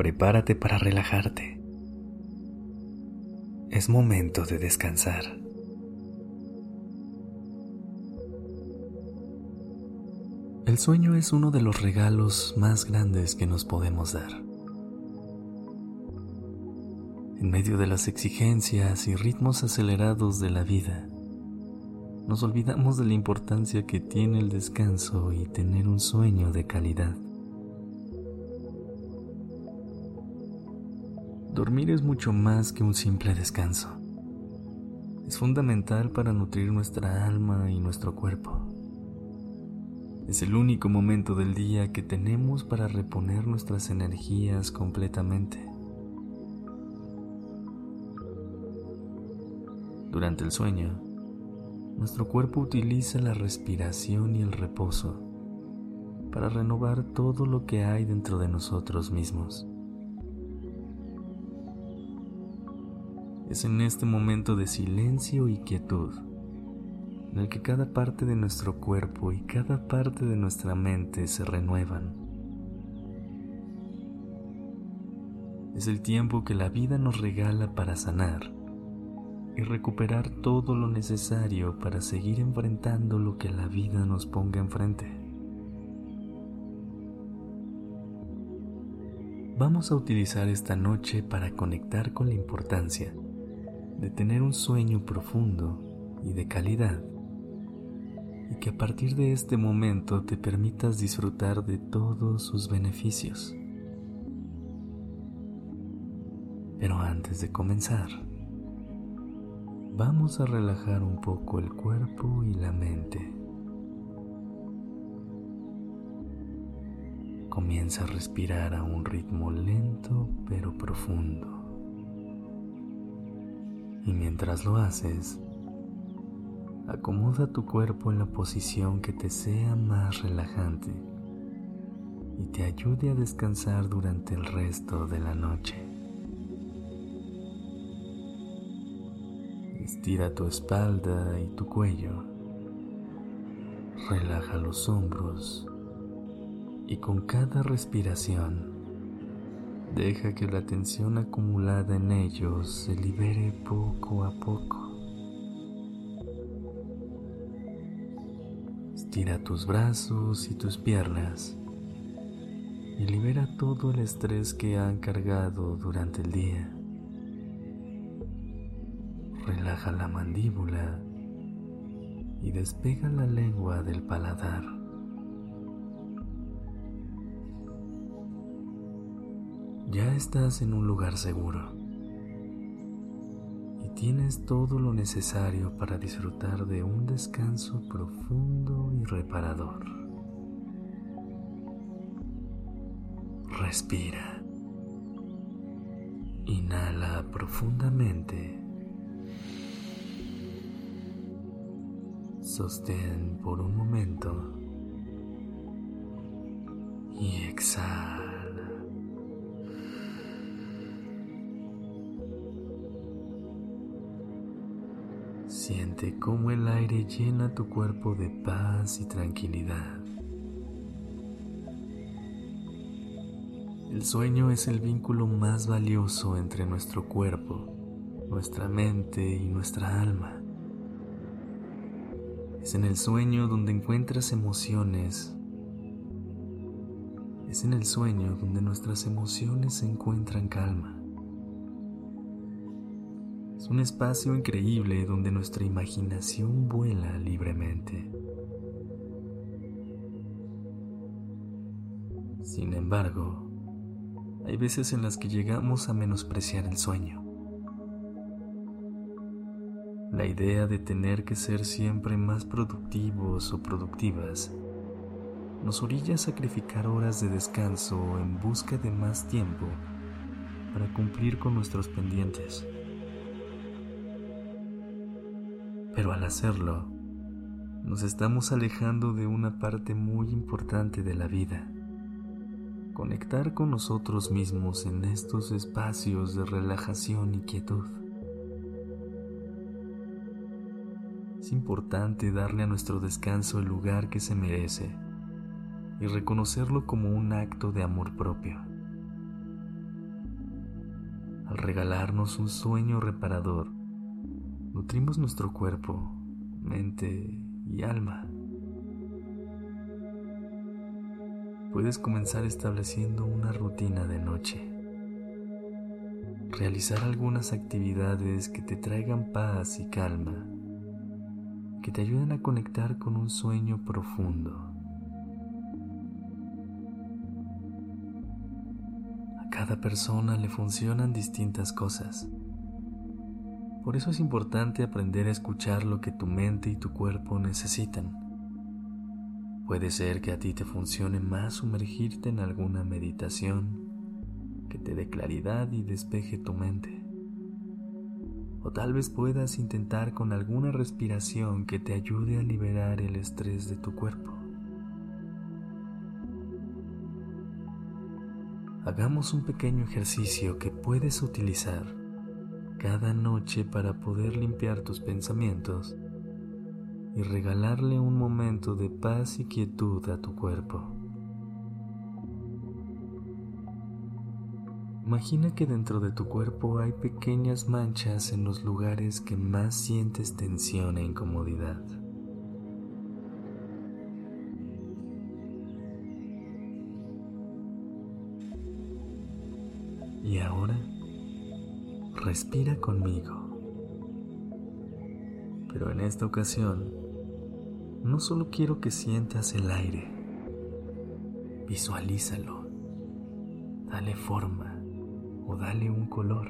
Prepárate para relajarte. Es momento de descansar. El sueño es uno de los regalos más grandes que nos podemos dar. En medio de las exigencias y ritmos acelerados de la vida, nos olvidamos de la importancia que tiene el descanso y tener un sueño de calidad. Dormir es mucho más que un simple descanso. Es fundamental para nutrir nuestra alma y nuestro cuerpo. Es el único momento del día que tenemos para reponer nuestras energías completamente. Durante el sueño, nuestro cuerpo utiliza la respiración y el reposo para renovar todo lo que hay dentro de nosotros mismos. Es en este momento de silencio y quietud en el que cada parte de nuestro cuerpo y cada parte de nuestra mente se renuevan. Es el tiempo que la vida nos regala para sanar y recuperar todo lo necesario para seguir enfrentando lo que la vida nos ponga enfrente. Vamos a utilizar esta noche para conectar con la importancia de tener un sueño profundo y de calidad y que a partir de este momento te permitas disfrutar de todos sus beneficios. Pero antes de comenzar, vamos a relajar un poco el cuerpo y la mente. Comienza a respirar a un ritmo lento pero profundo. Y mientras lo haces, acomoda tu cuerpo en la posición que te sea más relajante y te ayude a descansar durante el resto de la noche. Estira tu espalda y tu cuello. Relaja los hombros y con cada respiración deja que la tensión acumulada en ellos se libere poco a poco. Estira tus brazos y tus piernas y libera todo el estrés que han cargado durante el día. Relaja la mandíbula y despega la lengua del paladar. Ya estás en un lugar seguro y tienes todo lo necesario para disfrutar de un descanso profundo y reparador. Respira. Inhala profundamente. Sostén por un momento y exhala. Siente cómo el aire llena tu cuerpo de paz y tranquilidad. El sueño es el vínculo más valioso entre nuestro cuerpo, nuestra mente y nuestra alma. Es en el sueño donde encuentras emociones. Es en el sueño donde nuestras emociones encuentran calma. Un espacio increíble donde nuestra imaginación vuela libremente. Sin embargo, hay veces en las que llegamos a menospreciar el sueño. La idea de tener que ser siempre más productivos o productivas nos orilla a sacrificar horas de descanso en busca de más tiempo para cumplir con nuestros pendientes. Pero al hacerlo, nos estamos alejando de una parte muy importante de la vida. Conectar con nosotros mismos en estos espacios de relajación y quietud. Es importante darle a nuestro descanso el lugar que se merece y reconocerlo como un acto de amor propio. Al regalarnos un sueño reparador, nutrimos nuestro cuerpo, mente y alma. Puedes comenzar estableciendo una rutina de noche. Realizar algunas actividades que te traigan paz y calma, que te ayuden a conectar con un sueño profundo. A cada persona le funcionan distintas cosas. Por eso es importante aprender a escuchar lo que tu mente y tu cuerpo necesitan. Puede ser que a ti te funcione más sumergirte en alguna meditación que te dé claridad y despeje tu mente. O tal vez puedas intentar con alguna respiración que te ayude a liberar el estrés de tu cuerpo. Hagamos un pequeño ejercicio que puedes utilizar cada noche para poder limpiar tus pensamientos y regalarle un momento de paz y quietud a tu cuerpo. Imagina que dentro de tu cuerpo hay pequeñas manchas en los lugares que más sientes tensión e incomodidad. Y ahora respira conmigo. Pero en esta ocasión, no solo quiero que sientas el aire, visualízalo, dale forma o dale un color.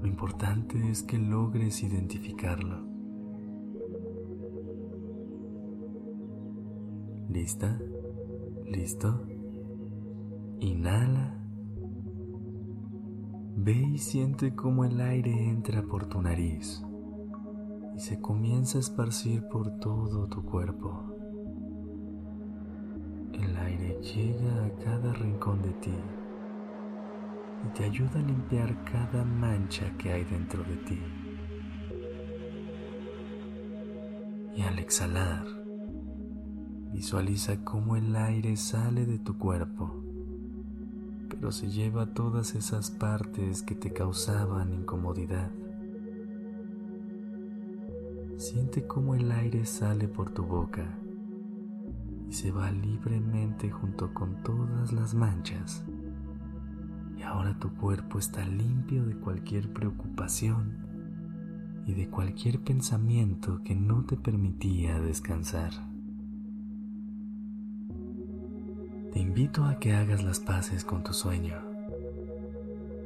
Lo importante es que logres identificarlo. ¿Lista? ¿Listo? Inhala. Ve y siente cómo el aire entra por tu nariz y se comienza a esparcir por todo tu cuerpo. El aire llega a cada rincón de ti y te ayuda a limpiar cada mancha que hay dentro de ti. Y al exhalar, visualiza cómo el aire sale de tu cuerpo pero se lleva todas esas partes que te causaban incomodidad. Siente cómo el aire sale por tu boca y se va libremente junto con todas las manchas. Y ahora tu cuerpo está limpio de cualquier preocupación y de cualquier pensamiento que no te permitía descansar. Te invito a que hagas las paces con tu sueño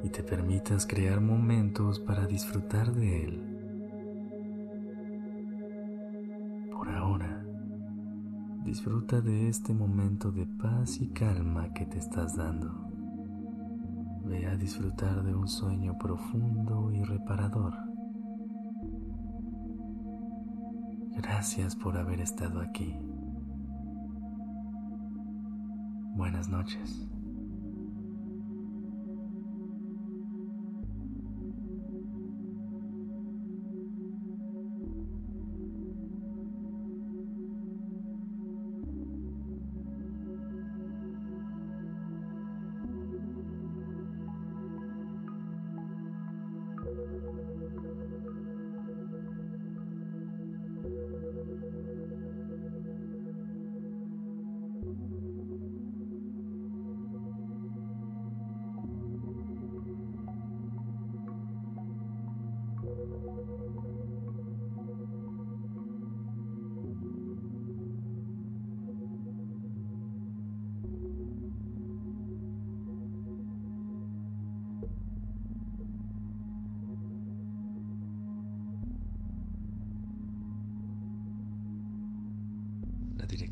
y te permitas crear momentos para disfrutar de él. Por ahora, disfruta de este momento de paz y calma que te estás dando. Ve a disfrutar de un sueño profundo y reparador. Gracias por haber estado aquí. Buenas noches.